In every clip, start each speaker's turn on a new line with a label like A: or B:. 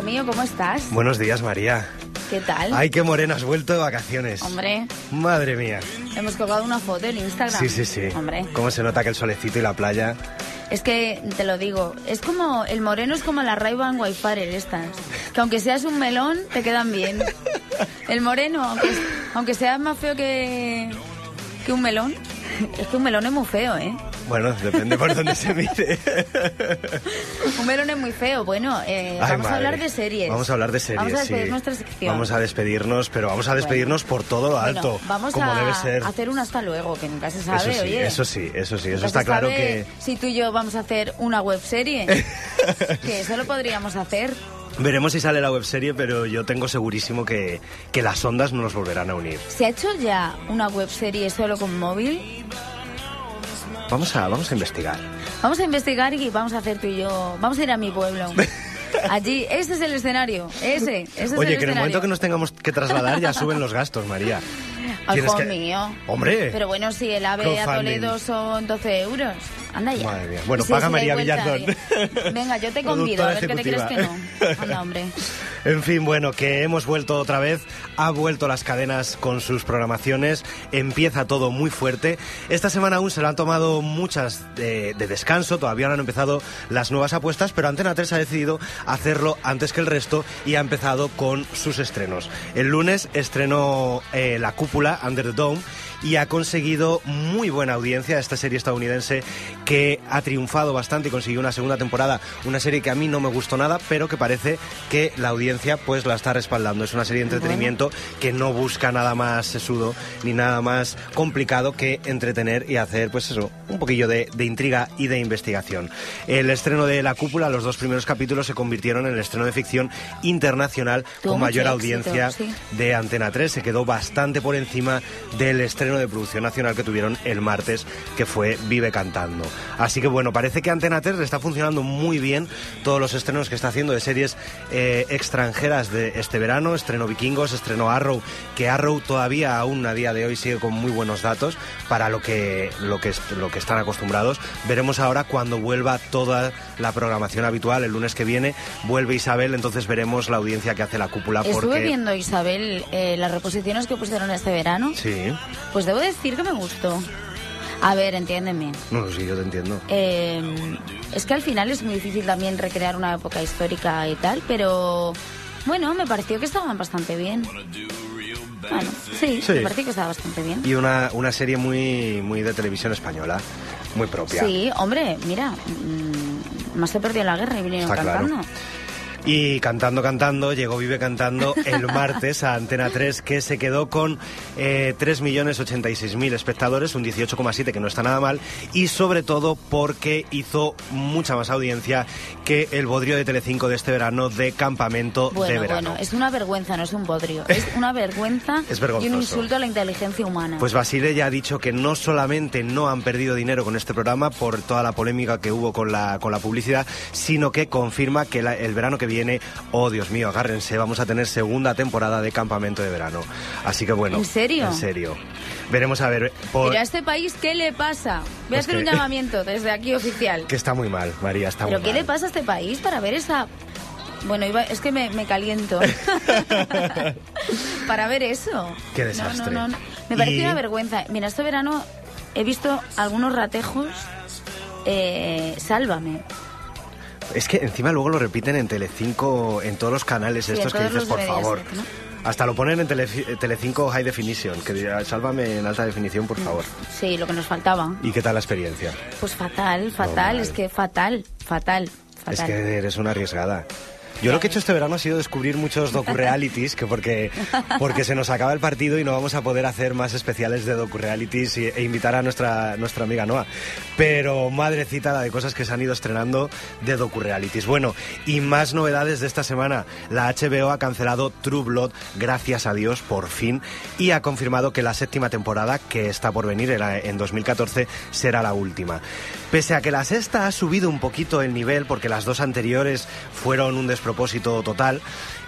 A: Hijo mío, ¿cómo estás?
B: Buenos días, María.
A: ¿Qué tal?
B: Ay, qué morena, has vuelto de vacaciones.
A: Hombre,
B: Madre mía.
A: hemos colgado una foto en Instagram.
B: Sí, sí, sí.
A: Hombre,
B: Cómo se nota que el solecito y la playa.
A: es que te lo digo, es como, el moreno es como la Ray-Ban Wi-Fi estas, que aunque seas un melón, te quedan bien. El moreno, aunque, aunque sea más feo que, que un melón, es que un melón es muy feo, ¿eh?
B: Bueno, depende por dónde se mire.
A: Un melón es muy feo. Bueno, eh,
B: Ay,
A: vamos a hablar de series.
B: Vamos a hablar de series.
A: Vamos a despedir
B: sí.
A: nuestra sección.
B: Vamos a despedirnos, pero vamos a despedirnos por todo
A: Bueno,
B: alto.
A: vamos
B: como
A: a
B: debe ser.
A: hacer un hasta luego, que nunca se sabe,
B: eso sí,
A: oye.
B: eso sí, eso sí, eso
A: Nunca
B: está claro que.
A: Si tú y yo vamos a hacer una web serie, que eso lo podríamos hacer.
B: Veremos si sale la webserie, pero yo tengo segurísimo que, que las ondas no nos volverán a unir.
A: ¿Se ha hecho ya una web serie solo con móvil?
B: Vamos a, vamos a investigar.
A: Vamos a investigar y vamos a hacer tú y yo. Vamos a ir a mi pueblo. Allí, ese es el escenario. Ese, ese es el
B: Oye, que en el momento que nos tengamos que trasladar ya suben los gastos, María.
A: Ay, hijo
B: que-
A: mío.
B: Hombre.
A: Pero bueno, si el AVE a. Toledo son 12 euros. Anda ya.
B: Madre mía. Bueno, paga
A: y
B: María Villardón.
A: eh. Venga, yo te convido. A ver qué te crees que no. Anda, hombre.
B: En fin, bueno, que hemos vuelto otra vez, ha vuelto las cadenas con sus programaciones, empieza todo muy fuerte. Esta semana aún se lo han tomado muchas de, de descanso, todavía no han empezado las nuevas apuestas, pero Antena 3 ha decidido hacerlo antes que el resto y ha empezado con sus estrenos. El lunes estrenó eh, La Cúpula, Under the Dome, y ha conseguido muy buena audiencia esta serie estadounidense que ha triunfado bastante y consiguió una segunda temporada, una serie que a mí no me gustó nada, pero que parece que la audiencia pues la está respaldando. Es una serie de entretenimiento que no busca nada más sesudo ni nada más complicado que entretener y hacer pues eso, un poquillo de, de intriga y de investigación. El estreno de La Cúpula, los dos primeros capítulos se convirtieron en el estreno de ficción internacional
A: Tuvo
B: con mayor
A: éxito,
B: audiencia
A: sí.
B: de Antena 3. Se quedó bastante por encima del estreno de producción nacional que tuvieron el martes, que fue Vive Cantando. Así que bueno, parece que Antena 3 le está funcionando muy bien todos los estrenos que está haciendo de series eh, extranjeras de este verano. Estrenó Vikingos, estrenó Arrow, que Arrow todavía aún a día de hoy sigue con muy buenos datos para lo que, lo que, lo que están acostumbrados. Veremos ahora cuando vuelva toda la programación habitual. El lunes que viene vuelve Isabel, entonces veremos la audiencia que hace la cúpula.
A: Estuve
B: porque...
A: viendo, Isabel, eh, las reposiciones que pusieron este verano.
B: Sí,
A: Pues debo decir que me gustó. A ver, entiéndeme.
B: no, sí, yo te entiendo.
A: Eh, es que al final es muy difícil también recrear una época histórica y tal, pero bueno, me pareció que estaban bastante bien. Bueno, sí,
B: Sí.
A: me pareció que estaba bastante bien.
B: Y una, una serie muy, muy de televisión española, muy propia.
A: Sí, hombre, mira, mm, más se perdió la guerra y vinieron
B: Está claro. Y cantando, cantando, llegó Vive Cantando el martes a Antena 3, que se quedó con eh, 3.086.000 espectadores, un 18,7 que no está nada mal, y sobre todo porque hizo mucha más audiencia que el bodrio de Telecinco de este verano de Campamento de Verano.
A: bueno, es una vergüenza, no es un bodrio. Es una vergüenza
B: Es
A: y un insulto a la inteligencia humana.
B: Pues Basile ya ha dicho que no solamente no han perdido dinero con este programa por toda la polémica que hubo con la, con la publicidad, sino que confirma que la- el verano que viene, oh Dios mío, agárrense, vamos a tener segunda temporada de campamento de verano. Así que bueno.
A: ¿En serio?
B: En serio. Veremos a ver. Por...
A: Pero a este país, ¿qué le pasa? Voy a
B: Es
A: hacer un llamamiento desde aquí oficial.
B: Que está muy mal, María, está
A: ¿Pero
B: muy
A: qué
B: mal.
A: le pasa a este país para ver esa... Bueno, iba- es que me, me caliento. para ver eso.
B: Qué desastre.
A: No, no, no. Me parece
B: Y-
A: una vergüenza. Mira, este verano he visto algunos ratejos. Eh, sálvame.
B: Es que encima luego lo repiten en Telecinco, en todos los canales
A: Sí,
B: estos que dices, por favor. Hasta lo ponen en Tele, Telecinco High Definition, que dirá, sálvame en alta definición, por favor.
A: Sí, lo que nos faltaba.
B: ¿Y qué tal la experiencia?
A: Pues fatal, fatal, es que fatal, fatal, fatal.
B: Es que eres una arriesgada. Yo lo que he hecho este verano ha sido descubrir muchos docu-realities, que porque, porque se nos acaba el partido y no vamos a poder hacer más especiales de docu-realities y- e invitar a nuestra, nuestra amiga Noa. Pero madrecita la de cosas que se han ido estrenando de docu-realities. Bueno, y más novedades de esta semana. La HBO ha cancelado True Blood, gracias a Dios, por fin, y ha confirmado que la séptima temporada, que está por venir en 2014, será la última. Pese a que la sexta ha subido un poquito el nivel, porque las dos anteriores fueron un despropósito total,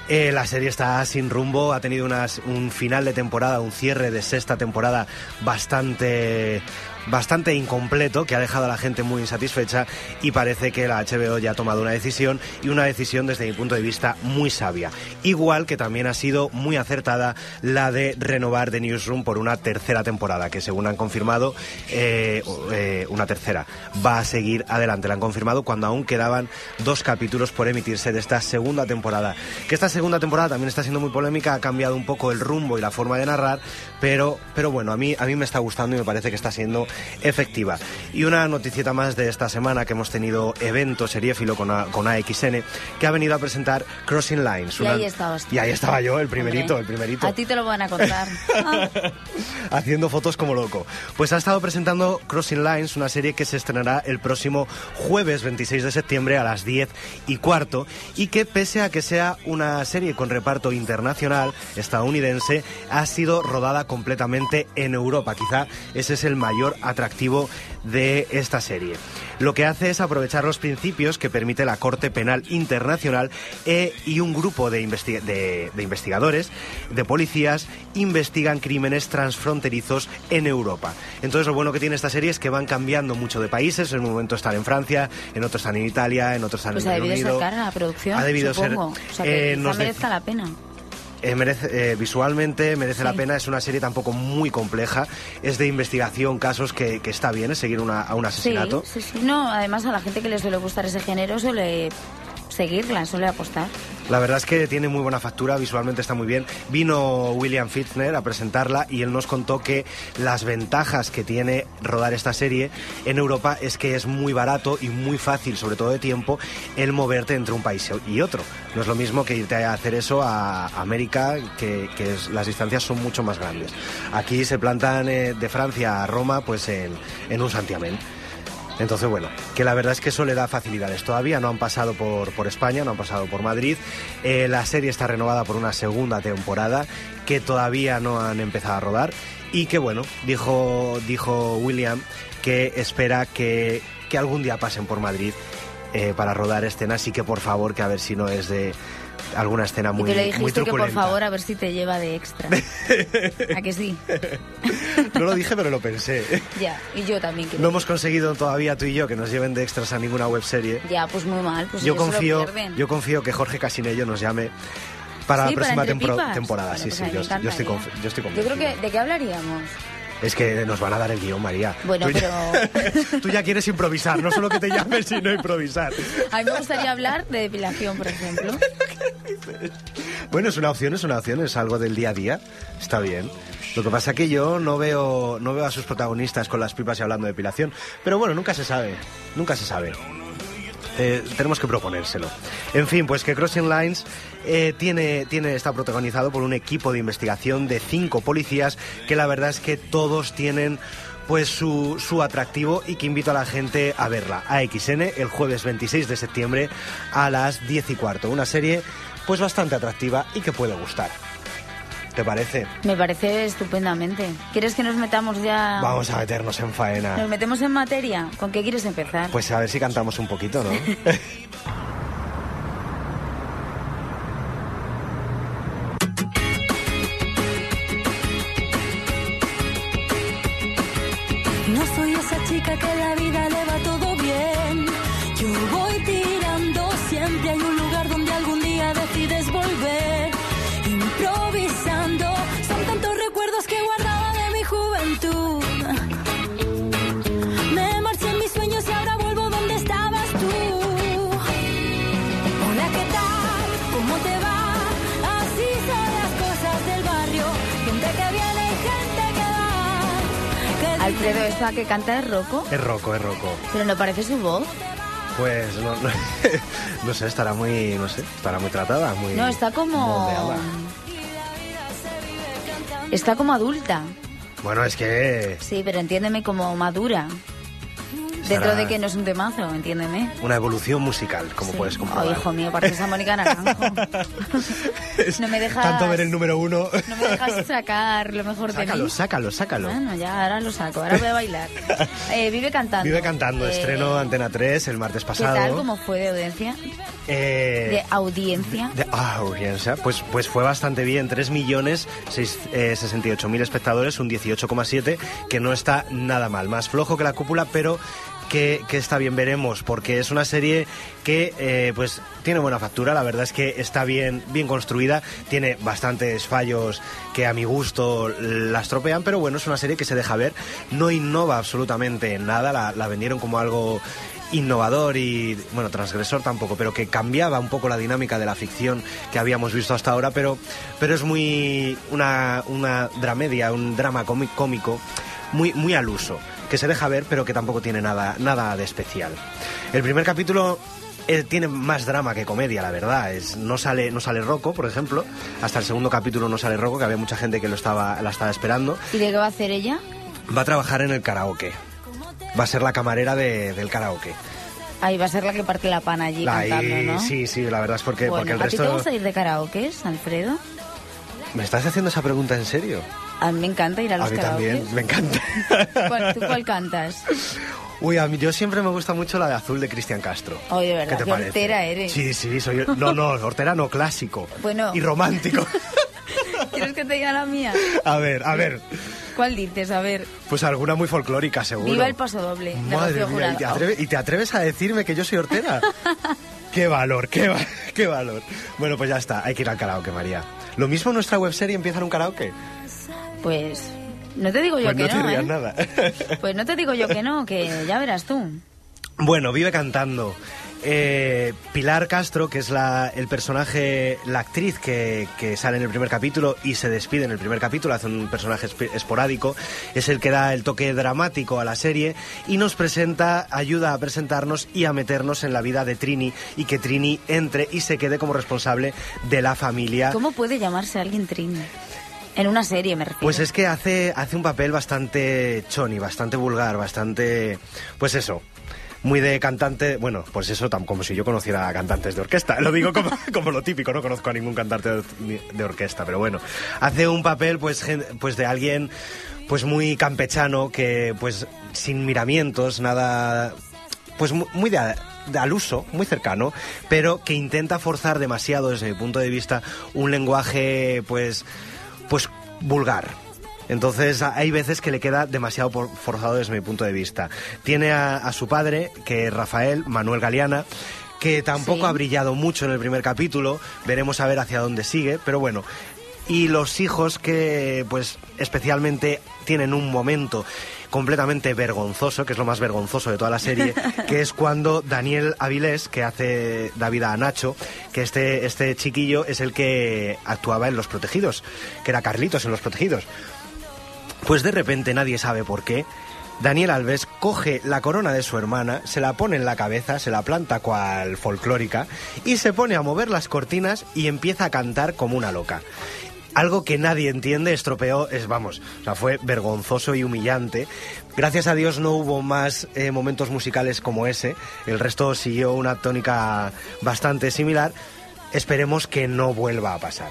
B: eh, la serie está sin rumbo, ha tenido un final de temporada, un cierre de sexta temporada bastante bastante incompleto que ha dejado a la gente muy insatisfecha y parece que la HBO ya ha tomado una decisión y una decisión desde mi punto de vista muy sabia. Igual que también ha sido muy acertada la de renovar The Newsroom por una tercera temporada, que según han confirmado, eh, eh, una tercera va a seguir adelante. La han confirmado cuando aún quedaban dos capítulos por emitirse de esta segunda temporada. Que esta segunda temporada también está siendo muy polémica, ha cambiado un poco el rumbo y la forma de narrar, pero, pero bueno, a mí, a mí me está gustando y me parece que está siendo efectiva. Y una noticieta más de esta semana que hemos tenido evento seriéfilo con, A- con AXN, que ha venido a presentar Crossing Lines.
A: Y ahí estabas tú.
B: Y ahí estaba yo, el primerito,
A: Hombre,
B: el primerito
A: A ti te lo van a contar.
B: Haciendo fotos como loco. Pues ha estado presentando Crossing Lines, una serie que se estrenará el próximo jueves 26 de septiembre a las 10 y cuarto y que pese a que sea una serie con reparto internacional estadounidense, ha sido rodada completamente en Europa. Quizá ese es el mayor atractivo de esta serie. Lo que hace es aprovechar los principios que permite la Corte Penal Internacional e- y un grupo de, investi- de- de investigadores, de policías, investigan crímenes transfronterizos en Europa. Entonces lo bueno que tiene esta serie es que van cambiando mucho de países, en un momento están en Francia, en otro están en Italia, en otro están
A: pues
B: en
A: ha
B: el
A: debido
B: Reino
A: ser
B: Unido.
A: cara la producción,
B: Ha debido ser-.
A: O sea, que
B: eh, nos
A: merezca la pena.
B: Eh, merece, eh, visualmente merece la pena, es una serie tampoco muy compleja, es de investigación, casos que, que está bien, es seguir una- a un asesinato.
A: Sí, sí, sí. No, además a la gente que le suele gustar ese género suele seguirla, suele apostar.
B: La verdad es que tiene muy buena factura, visualmente está muy bien. Vino William Fichtner a presentarla y él nos contó que las ventajas que tiene rodar esta serie en Europa es que es muy barato y muy fácil, sobre todo de tiempo, el moverte entre un país y otro. No es lo mismo que irte a hacer eso a América, que, las distancias son mucho más grandes. Aquí se plantan eh, de Francia a Roma pues en, en un santiamén. Entonces, bueno, que la verdad es que eso le da facilidades. Todavía no han pasado por, por España, no han pasado por Madrid. Eh, la serie está renovada por una segunda temporada que todavía no han empezado a rodar. Y que, bueno, dijo, dijo William que espera que, que algún día pasen por Madrid eh, para rodar escenas y que por favor, que a ver si no es de alguna escena muy
A: y tú le
B: muy
A: dijiste que por
B: truculenta.
A: favor a ver si te lleva de extra. ¿A que sí?
B: No lo dije, pero lo pensé.
A: Ya, y yo también.
B: No hemos conseguido todavía tú y yo que nos lleven de extras a ninguna webserie.
A: Ya, pues muy mal. Pues
B: yo confío, yo confío que Jorge Casinello nos llame para
A: Sí,
B: la próxima tempro-
A: Pipas.
B: temporada.
A: Bueno,
B: sí,
A: pues
B: sí, yo, yo estoy, yo estoy
A: Yo creo que... ¿De qué hablaríamos?
B: Es que nos van a dar el guion, María.
A: Bueno,
B: tú, ya, tú ya quieres improvisar, no solo que te llamen, sino improvisar.
A: A mí me gustaría hablar de depilación, por ejemplo.
B: Bueno, es una opción, es una opción, es algo del día a día. Está bien. Lo que pasa que yo no veo, no veo a sus protagonistas con las pipas y hablando de depilación. Pero bueno, nunca se sabe. Nunca se sabe. Eh, tenemos que proponérselo. En fin, pues que Crossing Lines eh, tiene, tiene, está protagonizado por un equipo de investigación de cinco policías que la verdad es que todos tienen pues su, su atractivo y que invito a la gente a verla. A XN el jueves 26 de septiembre a las 10 y cuarto. Una serie pues bastante atractiva y que puede gustar. ¿Te parece?
A: Me parece estupendamente. ¿Quieres que nos metamos ya?
B: Vamos a meternos en
A: ¿Nos
B: faena.
A: metemos en materia? ¿Con qué quieres empezar?
B: Pues a ver si cantamos un poquito. No
A: Alfredo, esta que canta es Rocco,
B: es roco, es roco.
A: pero no parece su voz.
B: Pues no, no, no sé, estará muy, no sé, estará muy tratada, muy
A: No, está como...
B: moldeada.
A: Está como adulta.
B: Bueno, es que
A: Sí, pero entiéndeme como madura. Dentro de que no es un temazo, entiéndeme.
B: una evolución musical, como
A: Sí.
B: puedes
A: Oh,
B: comprobar.
A: hijo mío, pareces a Mónica Naranjo. no me dejas...
B: Tanto ver el número uno.
A: No me dejas sacar lo mejor de
B: sácalo,
A: mí.
B: sácalo, sácalo.
A: Bueno, ya, ahora lo saco. Ahora voy a bailar. Eh, vive cantando.
B: Vive cantando,
A: Eh,
B: estreno Antena 3 el martes
A: ¿Qué
B: pasado.
A: tal? ¿Cómo fue de audiencia?
B: Eh,
A: De audiencia.
B: de audiencia, pues, pues fue bastante bien, 3 millones seis- eh, 68 mil espectadores, un 18,7, que no está nada mal, más flojo que la cúpula, pero que, está bien, veremos, porque es una serie que eh, pues tiene buena factura, la verdad es que está bien, bien construida, tiene bastantes fallos que a mi gusto la estropean, pero bueno, es una serie que se deja ver, no innova absolutamente en nada, la, vendieron como algo innovador y, bueno, transgresor tampoco, pero que cambiaba un poco la dinámica de la ficción que habíamos visto hasta ahora, pero, pero es muy una, una dramedia, un drama cómi- cómico muy, muy al uso, que se deja ver, pero que tampoco tiene nada, nada de especial. El primer capítulo eh, tiene más drama que comedia, la verdad. Es, no sale, no sale Rocco, por ejemplo. Hasta el segundo capítulo no sale Rocco, que había mucha gente que lo estaba, la estaba esperando.
A: ¿Y de qué va a hacer ella?
B: Va a trabajar en el karaoke. Va a ser la camarera de- del karaoke.
A: Ahí va a ser la que parte la pana allí
B: Ahí,
A: cantando, ¿no?
B: Sí, sí, la verdad es porque,
A: Bueno,
B: porque el
A: ¿A ti te
B: resto...
A: gusta ir de karaoke, Alfredo?
B: ¿Me estás haciendo esa pregunta en serio?
A: A mí me encanta ir a los
B: a mí
A: karaoke.
B: también, me encanta.
A: ¿Cuál, ¿Tú cuál cantas?
B: Uy, a mí yo siempre me gusta mucho la de azul de Cristian Castro.
A: Oye, de verdad,
B: ¿Qué te
A: qué
B: parece?
A: hortera eres.
B: Sí, sí, soy... No, no, hortera no, clásico.
A: Bueno.
B: Y romántico.
A: ¿Quieres que te diga la mía?
B: A ver, a ver.
A: ¿Cuál dices? A ver.
B: Pues alguna muy folclórica, seguro.
A: Viva el paso doble. de
B: Madre
A: Rocío
B: mía, ¿y te,
A: Jurado.
B: atreves, y te atreves a decirme que yo soy hortera? qué valor, qué, va- qué valor. Bueno, pues ya está, hay que ir al karaoke, María. Lo mismo nuestra webserie empieza en un karaoke.
A: Pues no te digo yo
B: Pues
A: que
B: no te
A: no,
B: rías
A: ¿eh?
B: nada.
A: Pues no te digo yo que no, que ya verás tú.
B: Bueno, vive cantando. Eh, Pilar Castro, que es la, el personaje, la actriz que, que sale en el primer capítulo y se despide en el primer capítulo, hace un personaje esp- esporádico, es el que da el toque dramático a la serie y nos presenta, ayuda a presentarnos y a meternos en la vida de Trini y que Trini entre y se quede como responsable de la familia.
A: ¿Cómo puede llamarse alguien Trini? En una serie me refiero.
B: Pues es que hace, hace un papel bastante choni, bastante vulgar, bastante... Pues eso, muy de cantante... Bueno, pues eso, como si yo conociera a cantantes de orquesta. Lo digo como, como lo típico, no conozco a ningún cantante de, de orquesta, pero bueno. Hace un papel pues, pues de alguien pues muy campechano, que pues sin miramientos, nada... Pues mu- muy de, de al uso, muy cercano, pero que intenta forzar demasiado desde mi punto de vista un lenguaje pues pues vulgar. Entonces hay veces que le queda demasiado forzado desde mi punto de vista. Tiene a, a su padre, que es Rafael, Manuel Galeana, que tampoco
A: Sí.
B: ha brillado mucho en el primer capítulo. Veremos a ver hacia dónde sigue, pero bueno. Y los hijos que, pues, especialmente tienen un momento completamente vergonzoso, que es lo más vergonzoso de toda la serie, que es cuando Daniel Avilés, que hace David a Nacho, que este, este chiquillo es el que actuaba en Los Protegidos, que era Carlitos en Los Protegidos. Pues de repente nadie sabe por qué. Daniel Alves coge la corona de su hermana, se la pone en la cabeza, se la planta cual folclórica y se pone a mover las cortinas y empieza a cantar como una loca. Algo que nadie entiende, estropeó, es vamos, o sea, fue vergonzoso y humillante. Gracias a Dios no hubo más eh, momentos musicales como ese, el resto siguió una tónica bastante similar. Esperemos que no vuelva a pasar.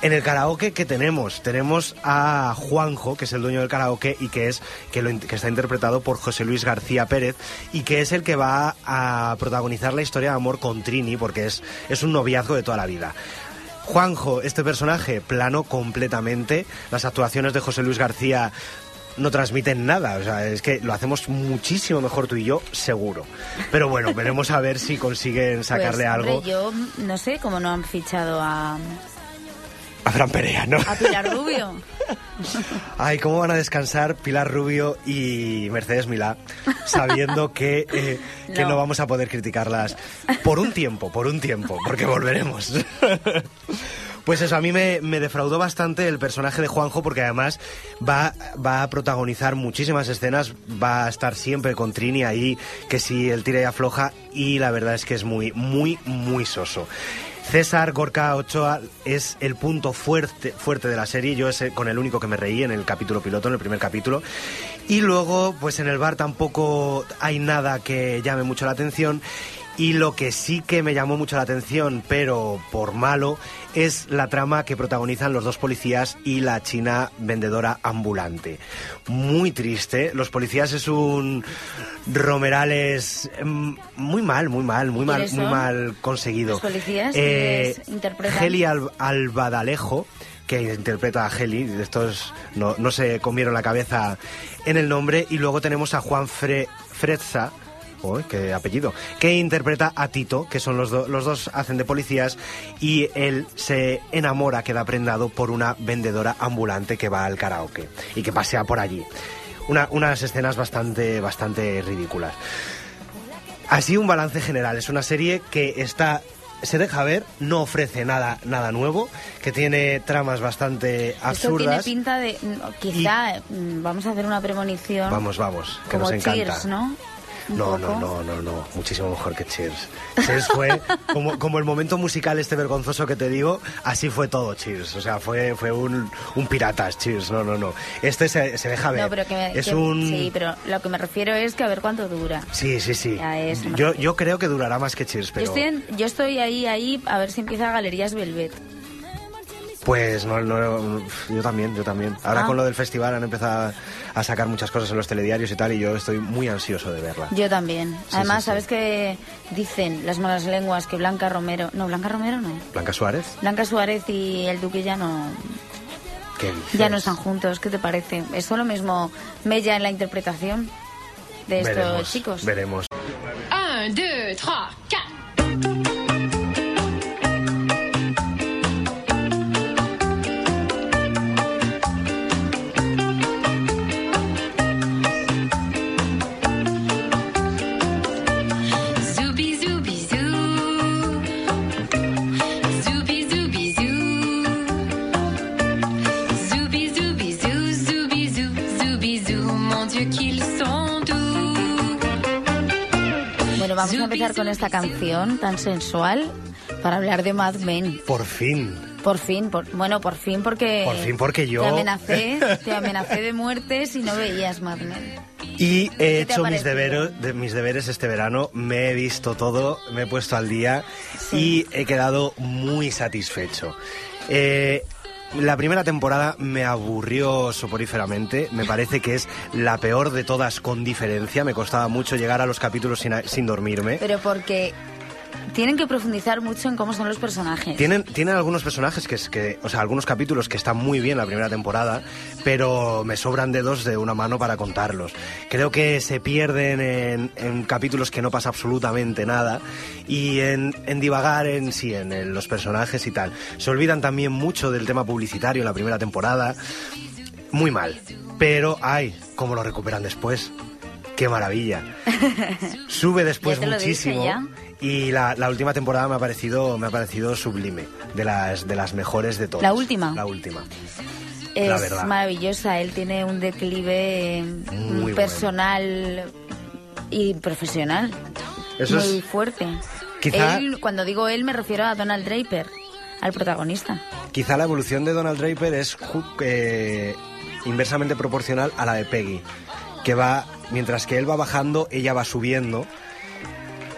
B: En el karaoke, ¿qué tenemos? Tenemos a Juanjo, que es el dueño del karaoke y que, es, que, lo que está interpretado por José Luis García Pérez y que es el que va a protagonizar la historia de amor con Trini porque es, es un noviazgo de toda la vida. Juanjo, este personaje, plano completamente. Las actuaciones de José Luis García no transmiten nada. O sea, es que lo hacemos muchísimo mejor tú y yo, seguro. Pero bueno, veremos a ver si consiguen sacarle
A: Pues, hombre,
B: algo
A: yo no sé cómo no han fichado a,
B: a Fran Perea, ¿no?
A: a Pilar Rubio.
B: Ay, ¿cómo van a descansar Pilar Rubio y Mercedes Milá sabiendo que, eh, que no.
A: No.
B: vamos a poder criticarlas por un tiempo, por un tiempo, porque volveremos? Pues eso, a mí me, me defraudó bastante el personaje de Juanjo porque además va, va a protagonizar muchísimas escenas, va a estar siempre con Trini ahí, que si el tira y afloja, y la verdad es que es muy, muy, muy soso. César Gorka Ochoa es el punto fuerte, fuerte de la serie. Yo es con el único que me reí en el capítulo piloto, en el primer capítulo. Y luego, pues en el bar tampoco hay nada que llame mucho la atención. Y lo que sí que me llamó mucho la atención, pero por malo, es la trama que protagonizan los dos policías y la china vendedora ambulante. Muy triste. Los policías es un Romerales mm, muy mal, muy mal, muy mal,
A: ¿Quiénes
B: muy mal conseguido.
A: Los policías,
B: Eh,
A: ¿quiénes interpretan?
B: Heli Al- Albadalejo que interpreta a Heli, estos no, no se comieron la cabeza en el nombre, y luego tenemos a Juan Fre Frezza, Qué apellido, que interpreta a Tito, que son los, do- los dos hacen de policías, y él se enamora, queda prendado por una vendedora ambulante que va al karaoke y que pasea por allí. Una- unas escenas bastante, bastante ridículas. Así un balance general, es una serie que está se deja ver, no ofrece nada nada nuevo, que tiene tramas bastante
A: Esto tiene
B: absurdas.
A: pinta de. Quizá mm, vamos a hacer una premonición.
B: Vamos, vamos, que
A: como
B: nos encanta.
A: Cheers, ¿no?
B: No, no, no, no, no, muchísimo mejor que Cheers. Cheers fue como, como el momento musical este vergonzoso que te digo, así fue todo Cheers. O sea, fue, fue un, un piratas Cheers, no, no, no. Este se, se deja ver.
A: No, pero que, me-
B: es
A: que-
B: un...
A: Sí, pero lo que me refiero es que a ver cuánto dura.
B: Sí, sí, sí. Yo, yo creo que durará más que Cheers, pero...
A: Yo, estoy en- yo estoy ahí, ahí, a ver si empieza Galerías Velvet.
B: Pues no, no, yo también, yo también. Ahora
A: Ah.
B: con lo del festival han empezado a sacar muchas cosas en los telediarios y tal, y yo estoy muy ansioso de verla.
A: Yo también.
B: Sí,
A: Además,
B: sí, sí.
A: ¿sabes que dicen las malas lenguas que Blanca Romero... No, Blanca Romero no.
B: Blanca Suárez,
A: Blanca Suárez y el Duque ya no,
B: ¿qué dices?
A: ya no están juntos. ¿Qué te parece? ¿Es lo mismo Mella en la interpretación de estos
B: Veremos,
A: chicos?
B: veremos.
C: 1, 2, 3,
A: vamos a empezar con esta canción tan sensual para hablar de Mad Men.
B: Por fin.
A: Por fin, por, bueno, por fin porque...
B: Por fin, porque yo-
A: Te amenacé, te amenacé de muerte si no veías Mad Men.
B: Y he
A: ¿Qué te ha
B: hecho mis deberes, de, mis deberes este verano, me he visto todo, me he puesto al día y he quedado muy satisfecho. Eh, la primera temporada me aburrió soporíferamente, me parece que es la peor de todas con diferencia, me costaba mucho llegar a los capítulos sin, sin dormirme.
A: Pero porque tienen que profundizar mucho en cómo son los personajes.
B: Tienen, tienen algunos personajes que, es que, o sea, algunos capítulos que están muy bien la primera temporada, pero me sobran dedos de una mano para contarlos. Creo que se pierden en, en capítulos que no pasa absolutamente nada y en, en divagar en sí, en, en los personajes y tal. Se olvidan también mucho del tema publicitario en la primera temporada. Muy mal. Pero, ay, cómo lo recuperan después. Qué maravilla. Sube después muchísimo. Y la, la última temporada me ha parecido, me ha parecido sublime, de las, de las mejores de todas.
A: ¿La última?
B: La última.
A: es
B: la verdad.
A: maravillosa. Él tiene un declive
B: Muy bueno.
A: personal y profesional
B: Eso
A: muy
B: es-
A: fuerte.
B: Quizá-
A: Él, cuando digo él, me refiero a Donald Draper, al protagonista.
B: Quizá la evolución de Donald Draper es eh, inversamente proporcional a la de Peggy, que va, mientras que él va bajando, ella va subiendo,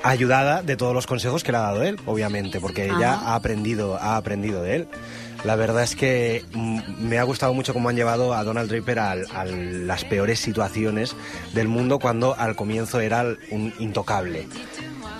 B: ayudada de todos los consejos que le ha dado él, obviamente, porque ella
A: Ajá.
B: ha aprendido, ha aprendido de él. La verdad es que mm, me ha gustado mucho cómo han llevado a Donald Draper a, las peores situaciones del mundo cuando al comienzo era un intocable.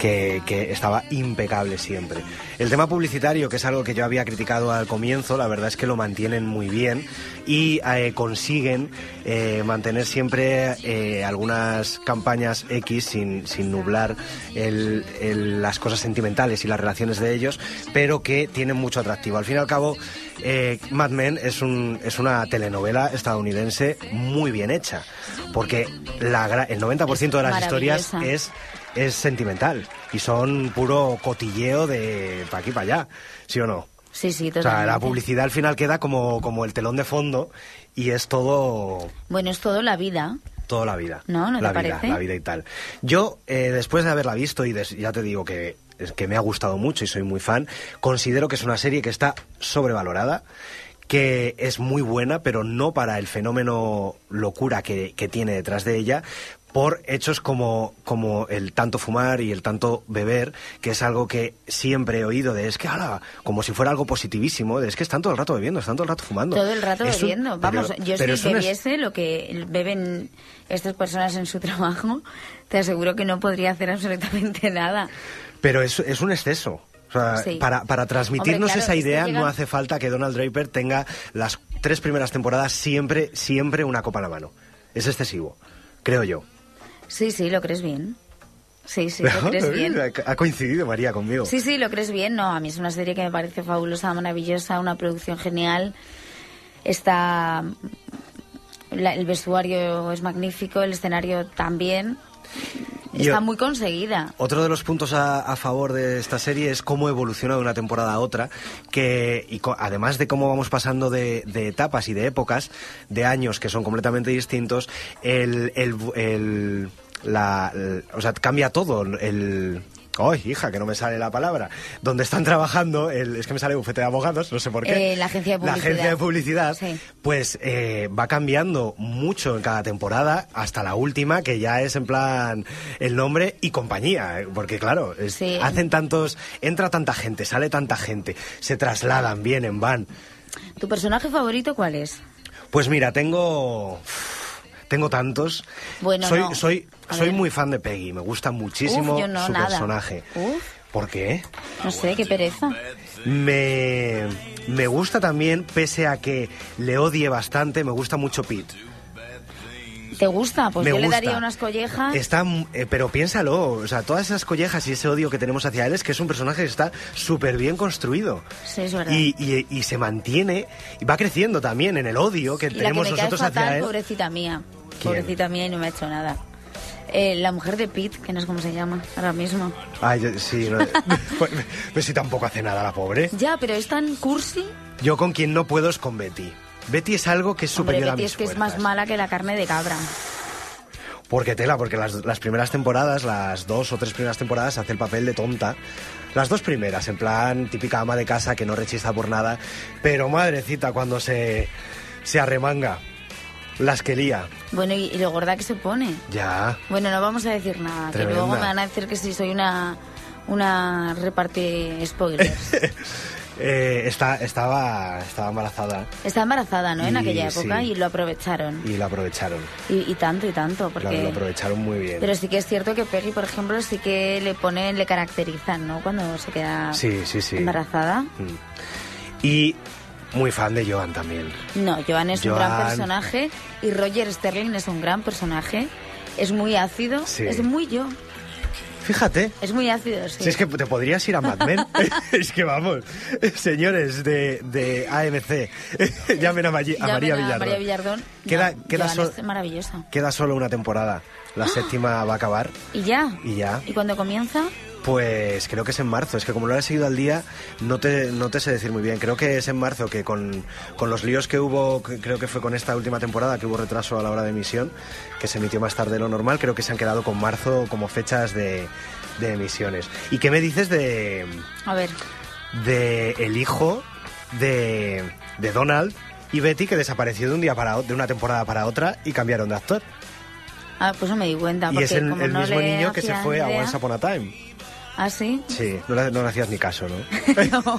B: Que, estaba impecable siempre. El tema publicitario, que es algo que yo había criticado al comienzo, la verdad es que lo mantienen muy bien y eh, consiguen eh, mantener siempre eh, algunas campañas X sin, sin nublar las cosas sentimentales y las relaciones de ellos, pero que tienen mucho atractivo. Al fin y al cabo, eh, Mad Men es, un, es una telenovela estadounidense muy bien hecha, porque la, el 90% de las historias es es sentimental y son puro cotilleo de pa' aquí para allá, ¿sí o no?
A: Sí, sí,
B: O sea,
A: totalmente.
B: la publicidad al final queda como, como el telón de fondo y es todo
A: Bueno, es todo la vida.
B: toda la vida.
A: No, ¿no te
B: la vida,
A: parece?
B: la vida y tal. Yo, eh, después de haberla visto y des- ya te digo que, que me ha gustado mucho y soy muy fan, considero que es una serie que está sobrevalorada que es muy buena, pero no para el fenómeno locura que, que tiene detrás de ella, por hechos como, como el tanto fumar y el tanto beber, que es algo que siempre he oído de es que, ala, como si fuera algo positivísimo, de es que están todo el rato bebiendo, están todo el rato fumando.
A: Todo el rato
B: Es un-
A: bebiendo.
B: pero-
A: Vamos, yo
B: pero
A: si
B: es-
A: bebiese lo que beben estas personas en su trabajo, te aseguro que no podría hacer absolutamente nada.
B: Pero es, es un exceso. O sea,
A: Sí.
B: para, para transmitirnos
A: Hombre, claro,
B: esa idea
A: llegan-
B: no hace falta que Donald Draper tenga las tres primeras temporadas siempre, siempre una copa en la mano. Es excesivo, creo yo.
A: Sí, sí, lo crees bien. Sí, sí, lo crees bien.
B: Ha coincidido María conmigo.
A: Sí, sí, lo crees bien. No, a mí es una serie que me parece fabulosa, maravillosa, una producción genial. Está. la- el vestuario es magnífico, el escenario también. Está muy conseguida.
B: Otro de los puntos a, a favor de esta serie es cómo evoluciona de una temporada a otra, que y co- además de cómo vamos pasando de, de etapas y de épocas, de años que son completamente distintos, el, el, el- la, el- o sea, cambia todo. El, ¡Ay, hija, que no me sale la palabra! Donde están trabajando, el, es que me sale bufete de abogados, no sé por qué.
A: Eh, la agencia de
B: La
A: publicidad.
B: agencia de publicidad,
A: Sí.
B: pues eh, va cambiando mucho en cada temporada, hasta la última, que ya es en plan el nombre y compañía, eh, porque claro, es-
A: Sí.
B: hacen tantos, entra tanta gente, sale tanta gente, se trasladan, vienen, van.
A: ¿Tu personaje favorito cuál es?
B: Pues mira, tengo... Tengo tantos.
A: Bueno,
B: soy
A: no.
B: soy,
A: A
B: soy
A: ver.
B: muy fan de Peggy, me gusta muchísimo
A: Uf, yo no,
B: su
A: nada.
B: personaje.
A: Uf.
B: ¿Por qué?
A: No sé, qué pereza.
B: Me, me gusta también, pese a que le odie bastante, me gusta mucho Pete.
A: ¿Te gusta? Pues
B: me
A: yo le
B: gusta.
A: daría unas collejas.
B: Está, eh, pero piénsalo, o sea, todas esas collejas y ese odio que tenemos hacia él es que es un personaje que está súper bien construido.
A: Sí, es verdad.
B: Y, y- y se mantiene, y va creciendo también en el odio que
A: Y la que
B: tenemos
A: me cae
B: nosotros
A: fatal,
B: hacia él.
A: pobrecita mía.
B: ¿Quién?
A: Pobrecita mía y no me ha hecho nada. Eh, la mujer de Pete, que no es como se llama ahora mismo.
B: Ay, sí, no, pues, pues si tampoco hace nada la pobre.
A: Ya, pero es tan cursi.
B: Yo con quien no puedo es con Betty. Betty es algo que es
A: Hombre,
B: superior a
A: Betty
B: mis
A: es que es
B: fuerzas.
A: más mala que la carne de cabra.
B: Porque tela, porque las, las primeras temporadas, las dos o tres primeras temporadas, hace el papel de tonta. Las dos primeras, en plan típica ama de casa que no rechista por nada. Pero madrecita, cuando se, se arremanga, las que lía.
A: Bueno, y, y lo gorda que se pone.
B: Ya.
A: Bueno, no vamos a decir nada,
B: Tremenda.
A: que luego me van a decir que si soy una, una reparte spoilers.
B: Eh, está, estaba, estaba embarazada
A: Está embarazada, ¿no? En aquella época
B: sí.
A: y lo aprovecharon.
B: y la aprovecharon.
A: Y, y tanto y tanto, porque...
B: Lo aprovecharon muy bien.
A: Pero sí que es cierto que Peggy, por ejemplo, sí que le ponen, le caracterizan, ¿no? Cuando se queda
B: Sí, sí, sí.
A: embarazada.
B: Mm. Y muy fan de Joan también.
A: No, Joan es un gran personaje y Roger Sterling es un gran personaje. Es muy ácido,
B: Sí.
A: es muy yo.
B: Fíjate.
A: Es muy ácido, sí.
B: Si es que te podrías ir a Mad Men. es que vamos, señores de, de AMC, llamen a, María
A: ven a
B: Villardón.
A: María Villardón.
B: Queda,
A: No,
B: queda,
A: es maravillosa.
B: queda solo una temporada. La séptima va a acabar.
A: ¿Y ya?
B: Y ya.
A: ¿Y cuando comienza?
B: Pues creo que es en marzo. Es que como lo he seguido al día, no te, no te sé decir muy bien. Creo que es en marzo, que con, con los líos que hubo, creo que fue con esta última temporada, que hubo retraso a la hora de emisión, que se emitió más tarde de lo normal, creo que se han quedado con marzo como fechas de, de emisiones. ¿Y qué me dices de,
A: A ver,
B: de el hijo de, de Donald y Betty que desapareció de un día para de una temporada para otra y cambiaron de actor?
A: ah, pues no me di cuenta.
B: Y es el,
A: como
B: el
A: no
B: mismo niño que se fue a Once Upon a Time.
A: ¿Ah, sí?
B: Sí, no le, no le hacías ni caso, ¿no?
A: no,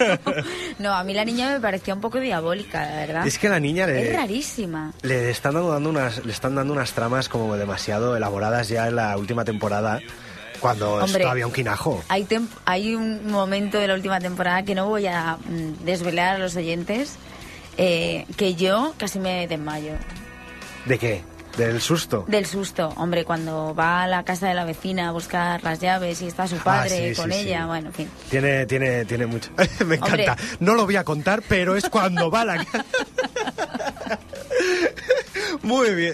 A: no, a mí la niña me parecía un poco diabólica, la verdad.
B: Es que la niña le,
A: Es rarísima.
B: le están dando unas, le están dando unas tramas como demasiado elaboradas ya en la última temporada, cuando es
A: Hombre.
B: todavía un quinajo.
A: Hay, hay un momento de la última temporada que no voy a mm, desvelar a los oyentes, eh, que yo casi me desmayo.
B: ¿De qué? ¿Del susto?
A: Del susto, hombre, cuando va a la casa de la vecina a buscar las llaves y está su padre
B: Ah, sí,
A: con
B: sí,
A: ella,
B: sí.
A: bueno, en fin.
B: Tiene, tiene, tiene mucho. Me
A: Hombre.
B: encanta. No lo voy a contar, pero es cuando va a la casa. Muy bien.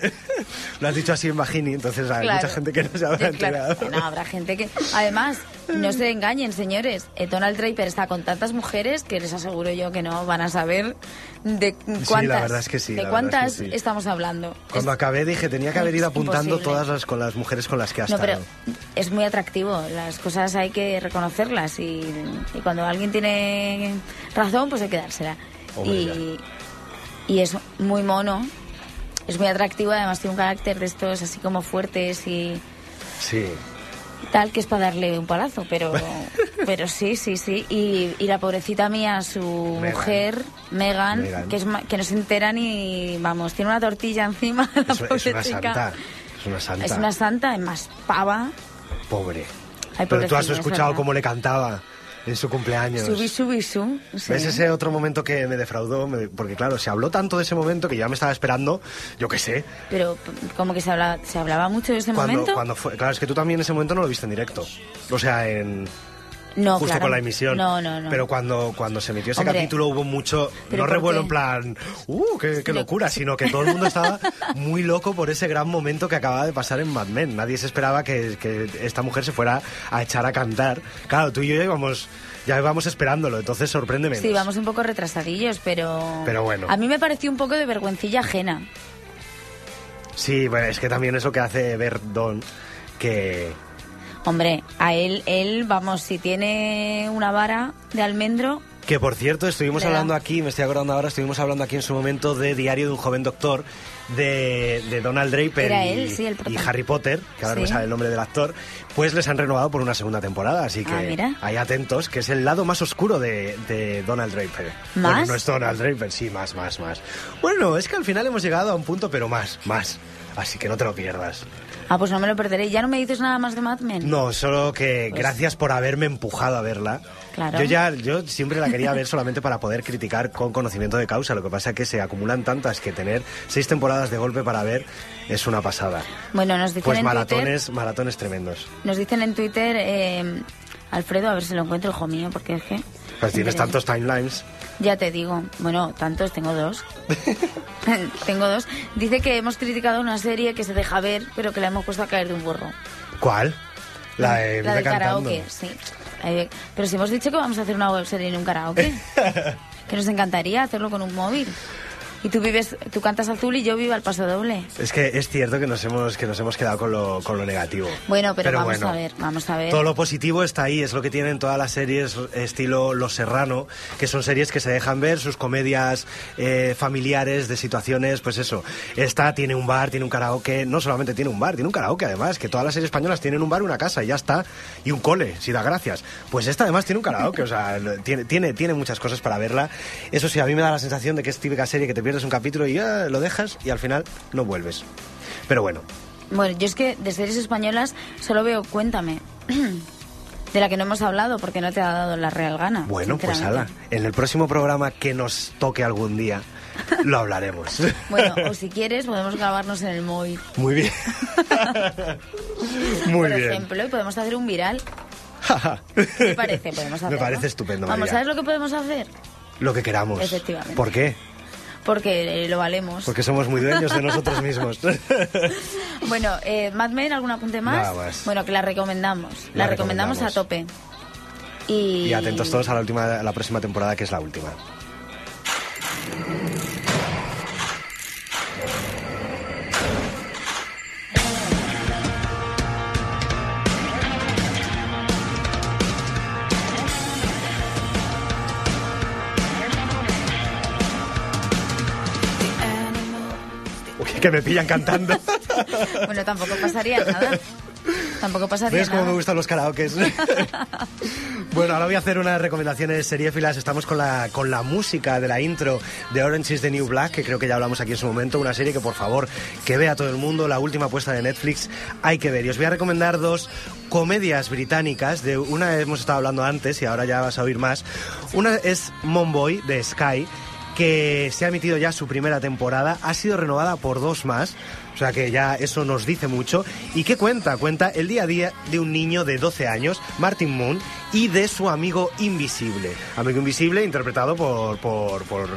B: Lo has dicho así en bajini, entonces hay
A: Claro.
B: mucha gente que no se habrá
A: Sí, claro.
B: enterado.
A: No, habrá gente que... Además, no se engañen, señores. eh, Donald Draper está con tantas mujeres que les aseguro yo que no van a saber de cuántas,
B: verdad es que sí,
A: de
B: la verdad es que
A: cuántas
B: sí.
A: estamos hablando.
B: Cuando
A: Es-
B: acabé dije, tenía que haber ido apuntando
A: imposible.
B: todas las con las mujeres con las que has
A: No, pero es muy atractivo. Las cosas hay que reconocerlas y, y cuando alguien tiene razón, pues hay que dársela. Y es muy mono, es muy atractivo, además tiene un carácter de estos así como fuertes y
B: Sí.
A: tal, que es para darle un palazo, pero, pero sí, sí, sí. Y, y la pobrecita mía, su
B: Meghan.
A: mujer, Megan, que, es, que no se entera ni, vamos, tiene una tortilla encima. la
B: Es, es una
A: chica.
B: santa. Es una santa.
A: Es una santa, es más pava.
B: Pobre.
A: Ay,
B: Pero tú has escuchado cómo le cantaba en su cumpleaños.
A: Subi, subi, su. sí.
B: ¿Ves ese otro momento que me defraudó? Me- Porque claro, se habló tanto de ese momento que ya me estaba esperando, yo qué sé,
A: Pero como que se hablaba, se hablaba mucho de ese
B: cuando,
A: momento.
B: cuando fue... Claro, es que tú también ese momento no lo viste en directo. O sea, en...
A: no,
B: justo
A: claro.
B: con la emisión.
A: No, no, no.
B: Pero cuando, cuando se emitió ese
A: Hombre.
B: capítulo hubo mucho,
A: ¿Pero
B: no revuelo en plan, ¡uh, qué, locura! Sino que todo el mundo estaba muy loco por ese gran momento que acababa de pasar en Mad Men. Nadie se esperaba que, que esta mujer se fuera a echar a cantar. Claro, tú y yo ya íbamos, ya íbamos esperándolo, entonces sorprende menos.
A: Sí, vamos un poco retrasadillos, pero...
B: Pero bueno.
A: A mí me pareció un poco de vergüencilla ajena.
B: Sí, bueno, es que también es lo que hace ver Don, que...
A: Hombre, a él, él, vamos, si tiene una vara de almendro...
B: Que por cierto, estuvimos hablando aquí, me estoy acordando ahora, estuvimos hablando aquí en su momento de Diario de un joven doctor, de, de Donald Draper y,
A: él, sí,
B: y. Harry Potter, que ahora no me
A: Sí.
B: sale el nombre del actor, pues les han renovado por una segunda temporada, así que
A: Ah,
B: ahí atentos, que es el lado más oscuro de, de Donald Draper.
A: ¿Más?
B: Bueno, no es Donald Draper, sí, más, más, más. Bueno, es que al final hemos llegado a un punto, pero más, más. Así que no te lo pierdas.
A: Ah, pues no me lo perderé. ¿Ya no me dices nada más de Mad Men?
B: No, solo que
A: Pues-
B: gracias por haberme empujado a verla.
A: Claro.
B: Yo ya, yo siempre la quería ver solamente para poder criticar con conocimiento de causa. Lo que pasa es que se acumulan tantas que tener seis temporadas de golpe para ver es una pasada.
A: Bueno, nos dicen
B: Pues
A: en
B: maratones, maratones tremendos.
A: Nos dicen en Twitter... eh, Alfredo, a ver si lo encuentro, hijo mío, porque es que...
B: Pues tienes tantos timelines.
A: Ya te digo. Bueno, tantos, tengo dos. tengo dos. Dice que hemos criticado una serie que se deja ver, pero que la hemos puesto a caer de un burro.
B: ¿Cuál? La de
A: la
B: cantando.
A: karaoke, sí. De- Pero si hemos dicho que vamos a hacer una webserie en un karaoke. que nos encantaría hacerlo con un móvil. Y tú vives, tú cantas azul y yo vivo al paso doble.
B: Es que es cierto que nos hemos, que nos hemos quedado con lo, con lo negativo.
A: Bueno, pero, vamos
B: bueno.
A: a ver, vamos a ver.
B: Todo lo positivo está ahí, es lo que tienen todas las series estilo Los Serrano, que son series que se dejan ver, sus comedias eh, familiares de situaciones, pues eso. Esta tiene un bar, tiene un karaoke, no solamente tiene un bar, tiene un karaoke además, que todas las series españolas tienen un bar, una casa y ya está, y un cole, si da gracias. Pues esta además tiene un karaoke, o sea, tiene, tiene, tiene muchas cosas para verla. Eso sí, a mí me da la sensación de que es típica serie que te pierdes un capítulo y ya lo dejas y al final no vuelves. Pero bueno,
A: Bueno, yo es que de series españolas solo veo Cuéntame. De la que no hemos hablado porque no te ha dado la real gana.
B: Bueno, pues ala, en el próximo programa que nos toque algún día, lo hablaremos.
A: Bueno, o si quieres podemos grabarnos en el móvil.
B: Muy bien. Muy
A: por
B: bien.
A: ejemplo, y podemos hacer un viral. ¿Qué parece? Podemos
B: Me
A: hacerlo.
B: parece estupendo,
A: Vamos,
B: María.
A: ¿sabes lo que podemos hacer?
B: Lo que queramos.
A: Efectivamente.
B: ¿Por qué?
A: Porque eh, lo valemos.
B: Porque somos muy dueños de nosotros mismos.
A: Bueno, eh, Mad Men, ¿algún apunte más?
B: Nada más.
A: Bueno, que la recomendamos. La,
B: La
A: recomendamos, a tope. Y...
B: y atentos todos a la última, a la próxima temporada, que es la última. Que me pillan cantando.
A: Bueno, tampoco pasaría nada. Tampoco pasaría
B: ¿Ves cómo
A: nada.
B: me gustan los karaokes? bueno, ahora voy a hacer unas recomendaciones seriéfilas. Estamos con la, con la música de la intro de Orange is the New Black, que creo que ya hablamos aquí en su momento. Una serie que, por favor, que vea todo el mundo. La última apuesta de Netflix hay que ver. Y os voy a recomendar dos comedias británicas. De una hemos estado hablando antes y ahora ya vas a oír más. Una es Monboy de Sky que se ha emitido ya su primera temporada, ha sido renovada por dos más, o sea que ya eso nos dice mucho. ¿Y qué cuenta? Cuenta el día a día de un niño de 12 años, Martin Moon, y de su amigo invisible. Amigo invisible interpretado por, por, por,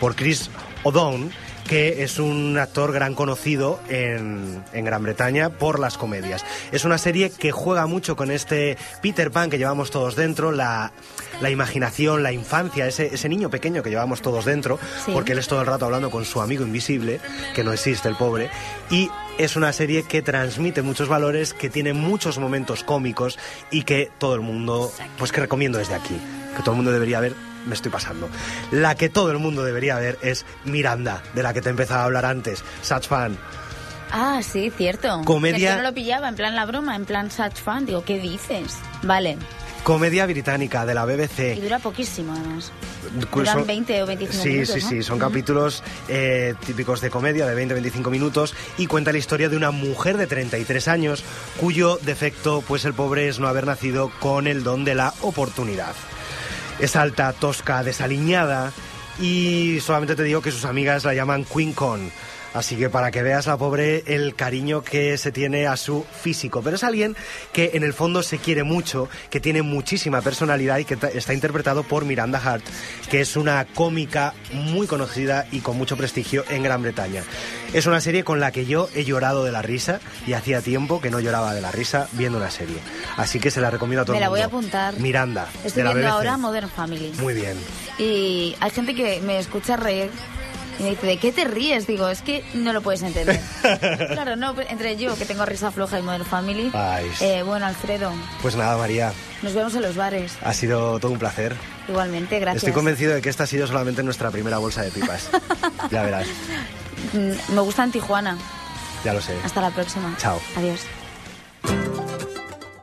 B: por Chris O'Donnell que es un actor gran conocido en, en Gran Bretaña por las comedias. Es una serie que juega mucho con este Peter Pan que llevamos todos dentro, la, la imaginación, la infancia, ese, ese niño pequeño que llevamos todos dentro,
A: Sí.
B: porque él es todo el rato hablando con su amigo invisible, que no existe el pobre, y es una serie que transmite muchos valores, que tiene muchos momentos cómicos y que todo el mundo, pues que recomiendo desde aquí, que todo el mundo debería ver, me estoy pasando. La que todo el mundo debería ver es Miranda, de la que te empezaba a hablar antes, Such Fan.
A: Ah, sí, cierto.
B: Comedia-
A: no lo pillaba, en plan la broma, en plan such fan. Digo, ¿qué dices? Vale.
B: Comedia británica de la
A: Y
B: BBC.
A: dura poquísimo, además. Duran
B: son-
A: 20 o 25
B: sí,
A: minutos,
B: Sí,
A: ¿no?
B: sí, son capítulos eh, típicos de comedia de 20-25 minutos y cuenta la historia de una mujer de 33 años cuyo defecto, pues el pobre es no haber nacido con el don de la oportunidad. Es alta, tosca, desaliñada y solamente te digo que sus amigas la llaman Queen Con. Así que para que veas la pobre el cariño que se tiene a su físico. Pero es alguien que en el fondo se quiere mucho, que tiene muchísima personalidad y que está interpretado por Miranda Hart, que es una cómica muy conocida y con mucho prestigio en Gran Bretaña. Es una serie con la que yo he llorado de la risa y hacía tiempo que no lloraba de la risa viendo una serie. Así que se la recomiendo a todo
A: Me
B: el
A: la voy a apuntar.
B: Miranda.
A: Estoy
B: de la
A: viendo
B: BBC.
A: ahora Modern Family.
B: Muy bien.
A: Y hay gente que me escucha reír y me dice, ¿de qué te ríes? Digo, es que no lo puedes entender. claro, no, entre yo, que tengo risa floja y Modern Family. Eh, bueno, Alfredo,
B: Pues nada, María,
A: nos vemos en los bares.
B: ha sido todo un placer.
A: Igualmente, gracias.
B: Estoy convencido de que esta ha sido solamente nuestra primera bolsa de pipas. ya verás,
A: Mm, Me gusta en Tijuana.
B: ya lo sé.
A: Hasta la próxima.
B: Chao.
A: Adiós.